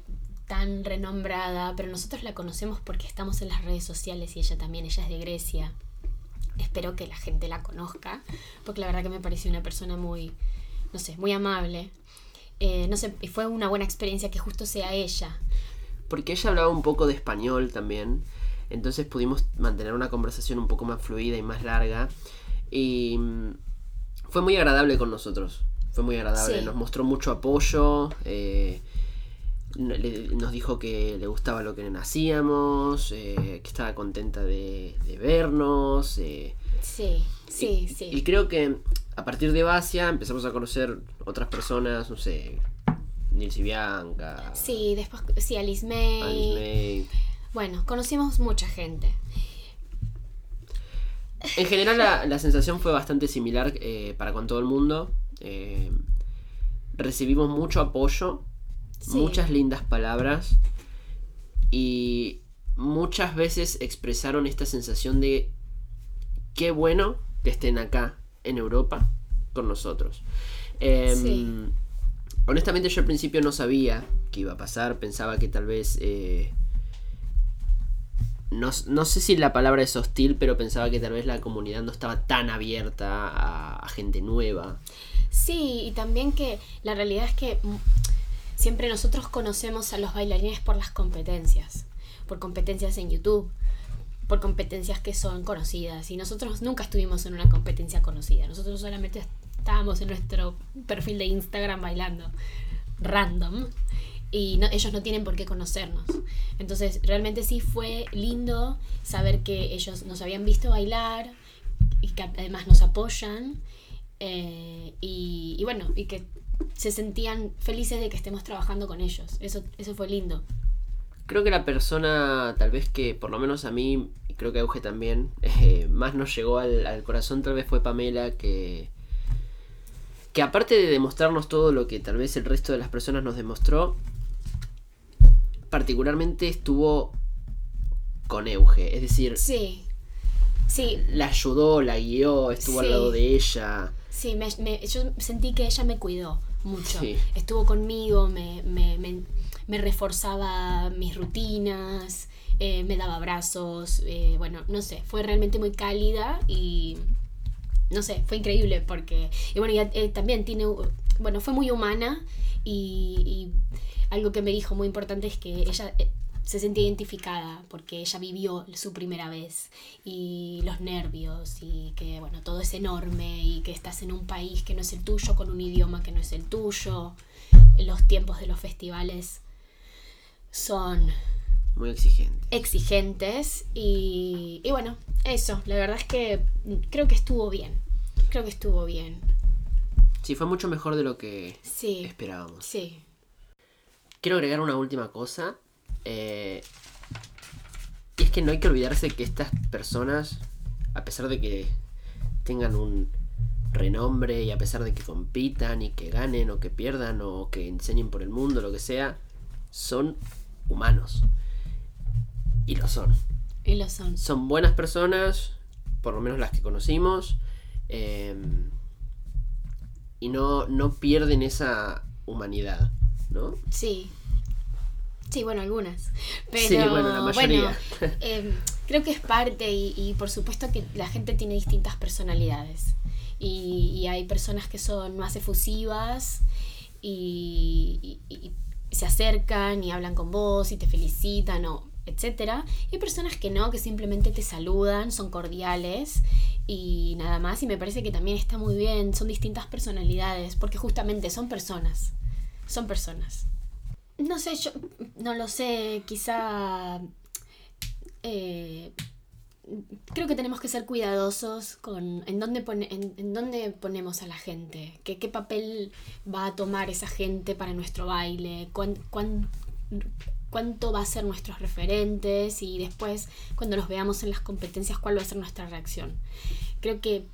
tan renombrada, pero nosotros la conocemos porque estamos en las redes sociales y ella también, ella es de Grecia. Espero que la gente la conozca, porque la verdad que me pareció una persona muy, no sé, muy amable. Eh, no sé, fue una buena experiencia que justo sea ella. porque ella hablaba un poco de español también. Entonces pudimos mantener una conversación un poco más fluida y más larga. Y mm, fue muy agradable con nosotros. Fue muy agradable. Sí. Nos mostró mucho apoyo. eh, le- nos dijo que le gustaba lo que hacíamos. eh, que estaba contenta de, de vernos. eh, Sí, sí, sí. y creo que a partir de Basia empezamos a conocer otras personas, no sé, Nils y Bianca, Sí, después, sí, Alice May. Alice May. Bueno, conocimos mucha gente. En general la, la sensación fue bastante similar eh, para con todo el mundo. Recibimos mucho apoyo, Sí. muchas lindas palabras y muchas veces expresaron esta sensación de qué bueno que estén acá en Europa con nosotros. Em, Sí. Honestamente yo al principio no sabía qué iba a pasar, pensaba que tal vez... eh, no, no sé si la palabra es hostil, pero pensaba que tal vez la comunidad no estaba tan abierta a, a gente nueva. Sí, y también que la realidad es que siempre nosotros conocemos a los bailarines por las competencias, por competencias en YouTube, por competencias que son conocidas. Y nosotros nunca estuvimos en una competencia conocida, nosotros solamente estábamos en nuestro perfil de Instagram bailando random y ellos no tienen por qué conocernos. Entonces, realmente sí fue lindo saber que ellos nos habían visto bailar y que además nos apoyan eh, y bueno, y que se sentían felices de que estemos trabajando con ellos. Eso, eso fue lindo. Creo que la persona, tal vez que, por lo menos a mí, y creo que a Euge también, eh, más nos llegó al, al corazón, tal vez fue Pamela, que, que aparte de demostrarnos todo lo que tal vez el resto de las personas nos demostró, particularmente estuvo con Euge. Es decir, Sí, sí, la ayudó, la guió, estuvo al lado de ella. sí, me- me- yo sentí que ella me cuidó mucho. Sí. Estuvo conmigo, me, me, me- me reforzaba mis rutinas, eh, me daba abrazos, eh, bueno, no sé, fue realmente muy cálida y no sé, fue increíble porque, y bueno, ya, eh, también tiene, bueno, fue muy humana y, y algo que me dijo muy importante es que ella se sentía identificada porque ella vivió su primera vez y los nervios y que, bueno, todo es enorme y que estás en un país que no es el tuyo, con un idioma que no es el tuyo, los tiempos de los festivales son Muy exigente. exigentes y, y bueno, eso, la verdad es que creo que estuvo bien, creo que estuvo bien, Sí, fue mucho mejor de lo que sí, esperábamos. sí, Quiero agregar una última cosa. Eh, y es que no hay que olvidarse que estas personas, a pesar de que tengan un renombre y a pesar de que compitan y que ganen o que pierdan o que enseñen por el mundo, lo que sea, son humanos. Y lo son. y lo son. Son buenas personas, por lo menos las que conocimos. eh, y no, no pierden esa humanidad, ¿no? Sí. Sí, bueno, algunas. Pero Sí, bueno, la mayoría. bueno, eh, creo que es parte y, y por supuesto que la gente tiene distintas personalidades. Y, y hay personas que son más efusivas y, y- se acercan y hablan con vos y te felicitan o etcétera. Y hay personas que no, que simplemente te saludan, son cordiales y nada más. Y me parece que también está muy bien, son distintas personalidades, porque justamente son personas, son personas. No sé, yo no lo sé, quizá... eh, creo que tenemos que ser cuidadosos con en dónde, pone- en, dónde ponemos a la gente, ¿Qué, papel va a tomar esa gente para nuestro baile, cuán, cuán- cuánto va a ser nuestros referentes y después cuando los veamos en las competencias cuál va a ser nuestra reacción. Creo que,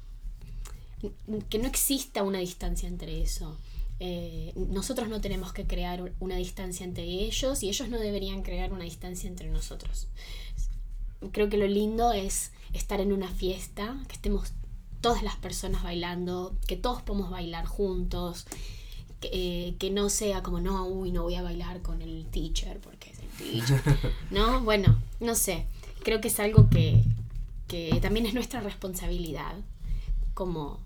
que no exista una distancia entre eso. Eh, nosotros no tenemos que crear un- una distancia entre ellos y ellos no deberían crear una distancia entre nosotros. Creo que lo lindo es estar en una fiesta, que estemos todas las personas bailando, que todos podamos bailar juntos, que, eh, que no sea como, no, uy, no voy a bailar con el teacher porque es el teacher. *laughs* ¿No? Bueno, no sé. Creo que es algo que, que también es nuestra responsabilidad como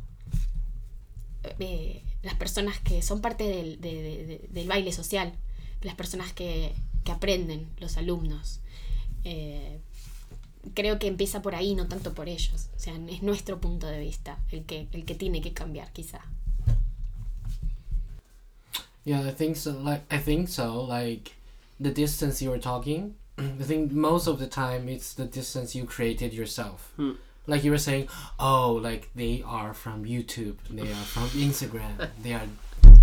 eh, las personas que son parte del, de- de- de- del baile social, las personas que, que aprenden, los alumnos. Eh, creo que empieza por ahí, no tanto por ellos. O sea, es nuestro punto de vista el que, el que tiene que cambiar, quizá. Yeah, I think so. Like I think so. Like the distance you were talking, *clears throat* I think most of the time it's the distance you created yourself. Hmm. Like you were saying, oh, like they are from YouTube, they are from Instagram, they are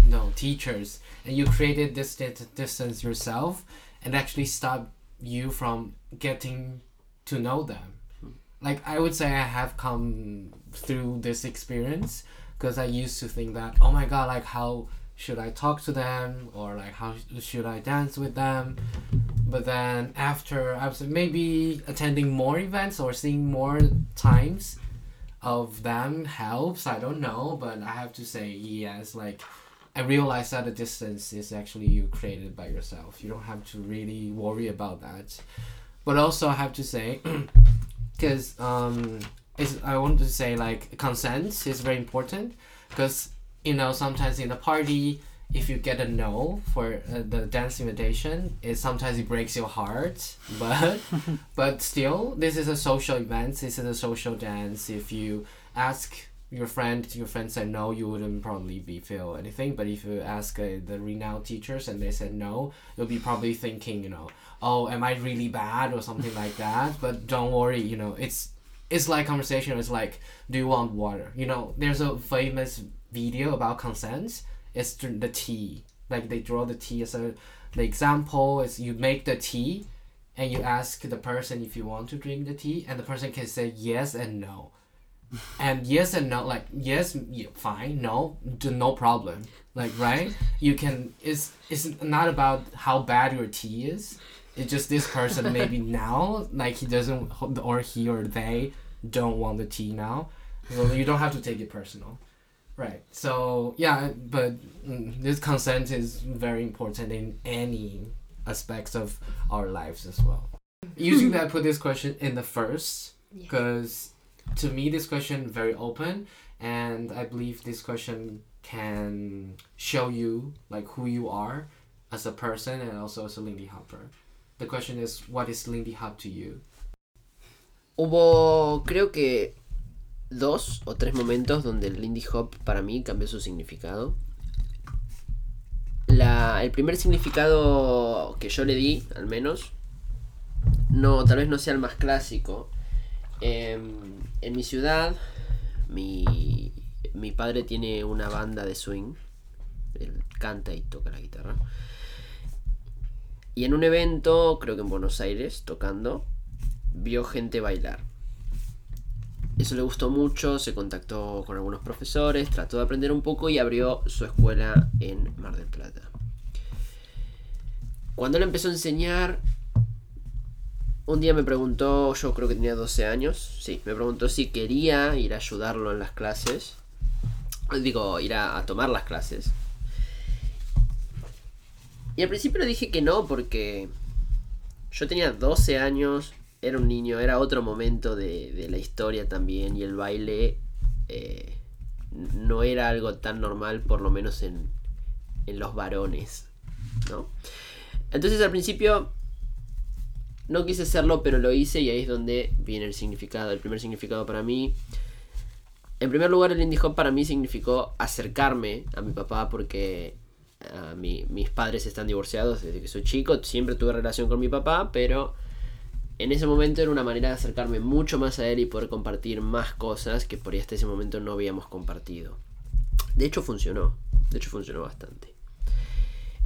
no teachers, and you created this di- distance yourself, and actually stopped you from getting to know them. Like I would say, I have come through this experience because I used to think that, oh my god, like how should I talk to them or like how should I dance with them? But then after I was maybe attending more events or seeing more times of them helps. I don't know, but I have to say yes. Like I realized that the distance is actually you created by yourself. You don't have to really worry about that. But also I have to say, *clears throat* because um, I want to say like consent is very important because you know sometimes in a party if you get a no for uh, the dance invitation it sometimes it breaks your heart *laughs* but but still this is a social event this is a social dance. If you ask your friend your friend said no you wouldn't probably be feel anything. But if you ask uh, the renowned teachers and they said no you'll be probably thinking you know oh am i really bad? or something like that. But don't worry you know it's it's like conversation it's like do you want water? You know there's a famous video about consent is the tea like they draw the tea as a the example is you make the tea and you ask the person if you want to drink the tea and the person can say yes and no. *laughs* And yes and no like yes fine no no problem. Like right? You can it's it's not about how bad your tea is. It's just this person *laughs* maybe now like he doesn't or he or they don't want the tea now. So you don't have to take it personal right. So yeah but mm, this consent is very important in any aspects of our lives as well. Usually i put this question in the first Yeah. because to me this question very open and i believe this question can show you like who you are as a person and also as a lindy hopper. The question is what is lindy hop to you? Hubo, creo que, dos o tres momentos donde el Lindy Hop para mí cambió su significado. La, el primer significado que yo le di, al menos, no, tal vez no sea el más clásico. Em, en mi ciudad, mi, mi padre tiene una banda de swing. Él canta y toca la guitarra. Y en un evento, creo que en Buenos Aires, tocando, vio gente bailar. Eso le gustó mucho, se contactó con algunos profesores, trató de aprender un poco y abrió su escuela en Mar del Plata. Cuando él empezó a enseñar, un día me preguntó, yo creo que tenía 12 años, sí, me preguntó si quería ir a ayudarlo en las clases. Digo, ir a, a tomar las clases. Y al principio le dije que no porque yo tenía 12 años, era un niño, era otro momento de, de la historia también y el baile eh, no era algo tan normal, por lo menos en, en los varones, ¿no? Entonces al principio no quise hacerlo, pero lo hice y ahí es donde viene el significado, el primer significado para mí. En primer lugar, el indie hop para mí significó acercarme a mi papá porque ah, mi- mis padres están divorciados desde que soy chico. Siempre tuve relación con mi papá, pero en ese momento era una manera de acercarme mucho más a él y poder compartir más cosas que por ahí hasta ese momento no habíamos compartido. De hecho, funcionó. De hecho, funcionó bastante.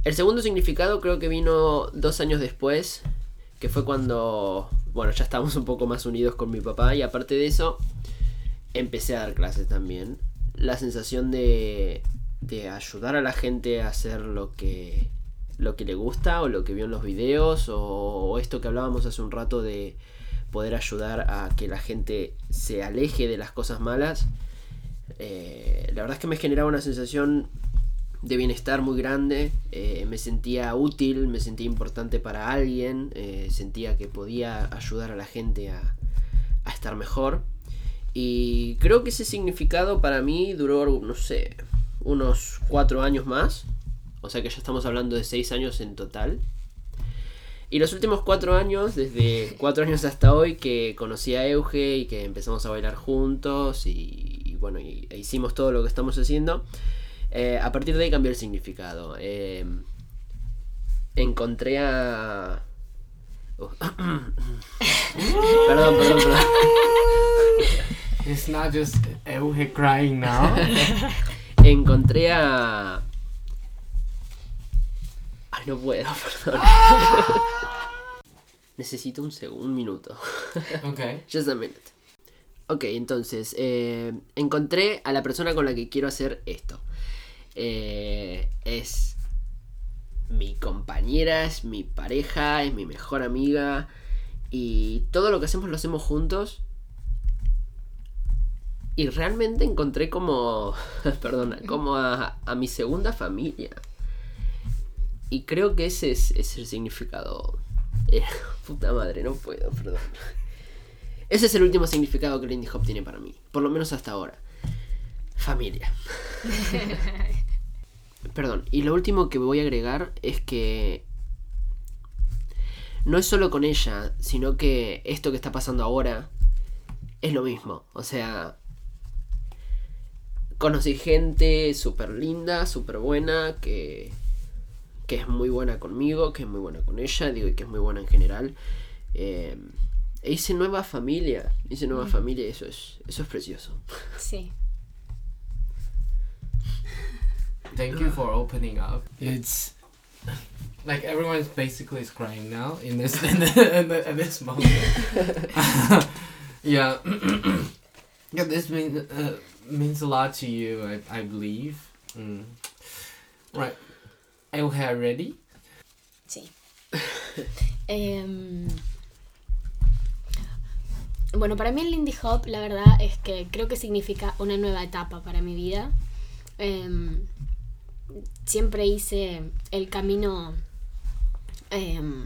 El segundo significado creo que vino dos años después, que fue cuando, bueno, ya estábamos un poco más unidos con mi papá y aparte de eso, empecé a dar clases también. La sensación de, de ayudar a la gente a hacer lo que, lo que le gusta o lo que vio en los videos o, esto que hablábamos hace un rato de poder ayudar a que la gente se aleje de las cosas malas. eh, la verdad es que me generaba una sensación de bienestar muy grande, eh, me sentía útil, me sentía importante para alguien, eh, sentía que podía ayudar a la gente a, a estar mejor. Y creo que ese significado para mí duró, no sé, unos cuatro años más. O sea que ya estamos hablando de seis años en total. Y los últimos cuatro años, desde cuatro años hasta hoy, que conocí a Euge y que empezamos a bailar juntos y, y bueno, y, e hicimos todo lo que estamos haciendo. eh, a partir de ahí cambió el significado. Eh, encontré a... Uh, *coughs* perdón, perdón, perdón. It's not just Euge crying now. *laughs* Encontré a... Ay, no puedo, *laughs* perdón. Necesito un segundo, un minuto. *laughs* okay. Just a minute. Ok, entonces, eh, encontré a la persona con la que quiero hacer esto. Eh, es mi compañera, es mi pareja, es mi mejor amiga. Y todo lo que hacemos lo hacemos juntos. Y realmente encontré como, *laughs* perdona, como a, a mi segunda familia. Y creo que ese es, es el significado. Eh, *laughs* puta madre, no puedo, perdón. Ese es el último significado que el indie hop tiene para mí. Por lo menos hasta ahora. Familia. *laughs* Perdón. Y lo último que voy a agregar es que no es solo con ella, sino que esto que está pasando ahora es lo mismo. O sea, conocí gente súper linda, súper buena, que, que es muy buena conmigo, que es muy buena con ella, digo, y que es muy buena en general. Eh, e hice nueva familia, hice nueva familia y eso es, eso es precioso. Sí. Thank you for opening up. It's like everyone's basically is crying now in this in, the, in, the, in this moment. yeah, *coughs* yeah. This mean, uh, means a lot to you, I, I believe. Mm. Right. Euge, ready? Sí. *laughs* Em, bueno, para mí el Lindy Hop, la verdad es que creo que significa una nueva etapa para mi vida. Em, siempre hice el camino em,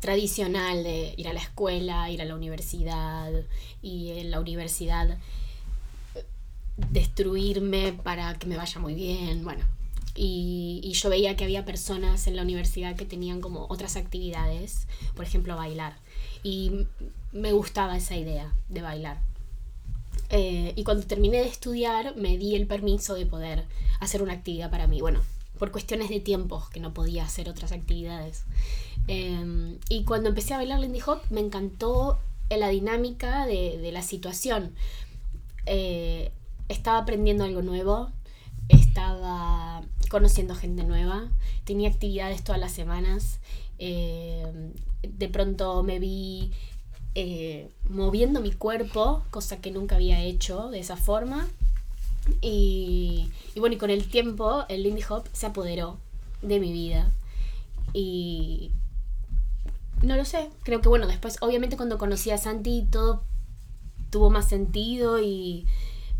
tradicional de ir a la escuela, ir a la universidad y en la universidad eh, destruirme para que me vaya muy bien, bueno. Y, y yo veía que había personas en la universidad que tenían como otras actividades, por ejemplo bailar. Y me gustaba esa idea de bailar. Eh, y cuando terminé de estudiar me di el permiso de poder hacer una actividad para mí. Bueno, por cuestiones de tiempos que no podía hacer otras actividades. Eh, y cuando empecé a bailar Lindy Hop me encantó la dinámica de, de la situación. Eh, estaba aprendiendo algo nuevo, estaba conociendo gente nueva, tenía actividades todas las semanas. eh, de pronto me vi eh, moviendo mi cuerpo, cosa que nunca había hecho de esa forma. Y, bueno, y con el tiempo el Lindy Hop se apoderó de mi vida. Y no lo sé, creo que bueno, después obviamente cuando conocí a Santi todo tuvo más sentido y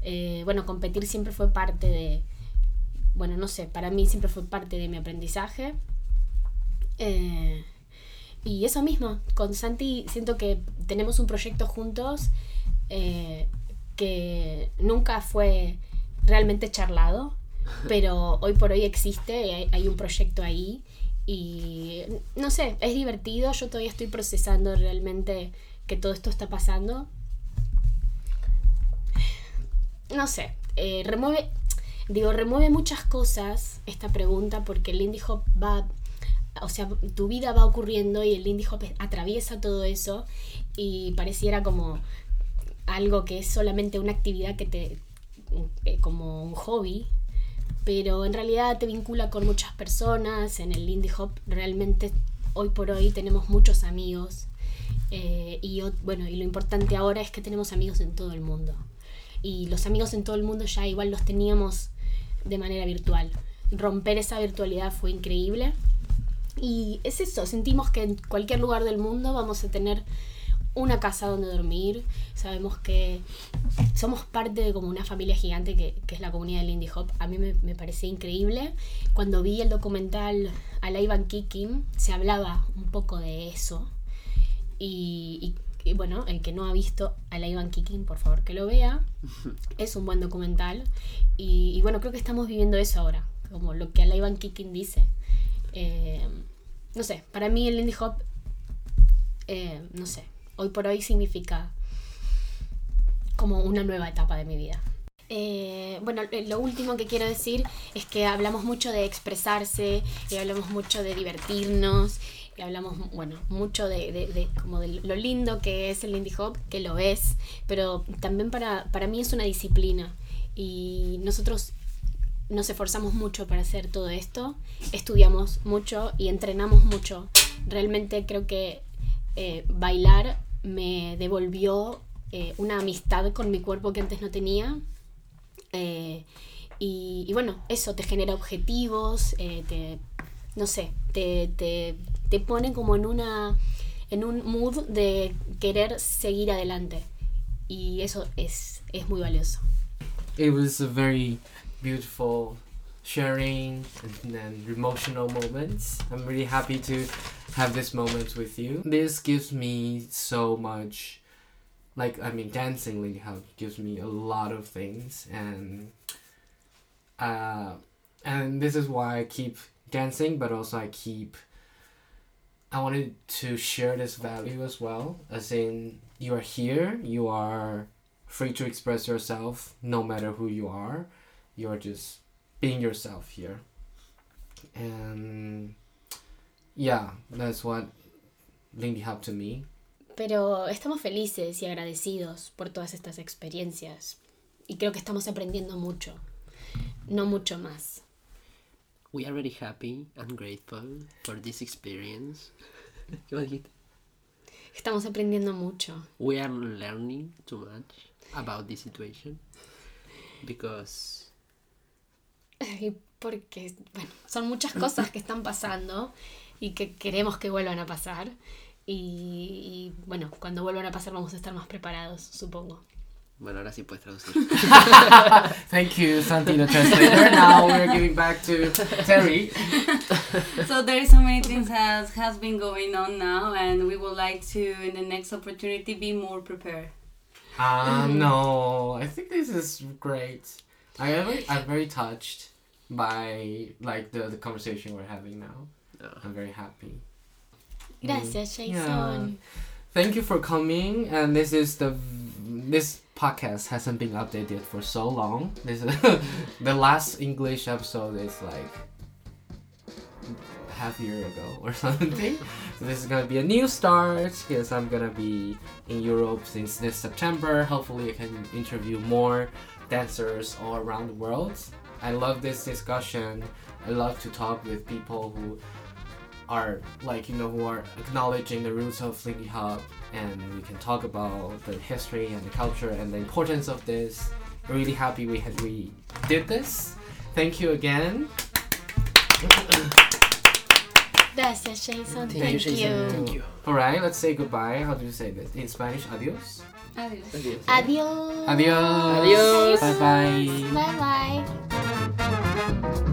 eh, bueno, competir siempre fue parte de, bueno, no sé, para mí siempre fue parte de mi aprendizaje. Eh, y eso mismo, con Santi siento que tenemos un proyecto juntos eh, que nunca fue realmente charlado, *laughs* pero hoy por hoy existe, hay, hay un proyecto ahí y no sé, es divertido, yo todavía estoy procesando realmente que todo esto está pasando. No sé, eh, remueve, digo, remueve muchas cosas esta pregunta porque el indie hop va, o sea, tu vida va ocurriendo y el indie hop atraviesa todo eso y pareciera como algo que es solamente una actividad que te, eh, como un hobby, pero en realidad te vincula con muchas personas. En el indie hop realmente hoy por hoy tenemos muchos amigos. eh, y bueno, y lo importante ahora es que tenemos amigos en todo el mundo. Y los amigos en todo el mundo ya igual los teníamos de manera virtual. Romper esa virtualidad fue increíble. Y es eso, sentimos que en cualquier lugar del mundo vamos a tener una casa donde dormir. Sabemos que somos parte de como una familia gigante que, que es la comunidad del indie hop. A mí me, me parece increíble. Cuando vi el documental Alive and Kicking, se hablaba un poco de eso. Y, y- y bueno, el que no ha visto Alive and Kicking, por favor que lo vea. *laughs* Es un buen documental. Y, y bueno, creo que estamos viviendo eso ahora. Como lo que Alive and Kicking dice. Eh, no sé, para mí el indie hop, eh, no sé, hoy por hoy significa como una nueva etapa de mi vida. Eh, bueno, eh, lo último que quiero decir es que hablamos mucho de expresarse y hablamos mucho de divertirnos y hablamos, bueno, mucho de, como de lo lindo que es el indie hop, que lo es, pero también para, para mí es una disciplina y nosotros nos esforzamos mucho para hacer todo esto, estudiamos mucho y entrenamos mucho. Realmente creo que eh, bailar me devolvió una amistad con mi cuerpo que antes no tenía. Eh, y, y bueno, eso te genera objetivos, eh, te, no sé, te, te, te como en una en un mood de querer seguir adelante. Y eso es, es muy valioso. It was a very beautiful sharing and emotional moments. I'm really happy to have this moment with you. This gives me so much like I mean dancing Lindy Hop gives me a lot of things and uh and this is why I keep dancing but also I keep I wanted to share this value as well as in you are here you are free to express yourself no matter who you are. You're just being yourself here. And yeah, that's what Lindy Hop to me. Pero estamos felices y agradecidos por todas estas experiencias. Y creo que estamos aprendiendo mucho. No mucho más. We are very happy and grateful for this experience. *laughs* ¿Qué más dijiste? Estamos aprendiendo mucho. We are learning too much about this situation because Y Porque, bueno, son muchas cosas que están pasando y que queremos que vuelvan a pasar. Y, y, bueno, cuando vuelvan a pasar vamos a estar más preparados, supongo. bueno, ahora sí puedes traducir. *laughs* Thank you, Santi, the translator. now we're giving back to Terry. So there is so many things has has been going on now, and we would like to, in the next opportunity, be more prepared. Um, no, I think this is great. I am very, I'm very touched by like the, the conversation we're having now. No. I'm very happy. Gracias, Mm, Jason. Thank you for coming. And this is the this podcast hasn't been updated for so long. This is *laughs* the last English episode is like half year ago *laughs* or something. so this is gonna be a new start because I'm gonna be in Europe since this September. Hopefully, I can interview more dancers all around the world. I love this discussion. I love to talk with people who are like you know who are acknowledging the roots of Lindy Hop and we can talk about the history and the culture and the importance of this. I'm really happy we had we did this. Thank you again. Gracias, Jason. Thank Thank, you, you. Jason. Thank you. All right, let's say goodbye. How do you say this in Spanish? Adios. Adiós. Adiós. Adiós. Adios. Adios. Bye bye. Bye bye.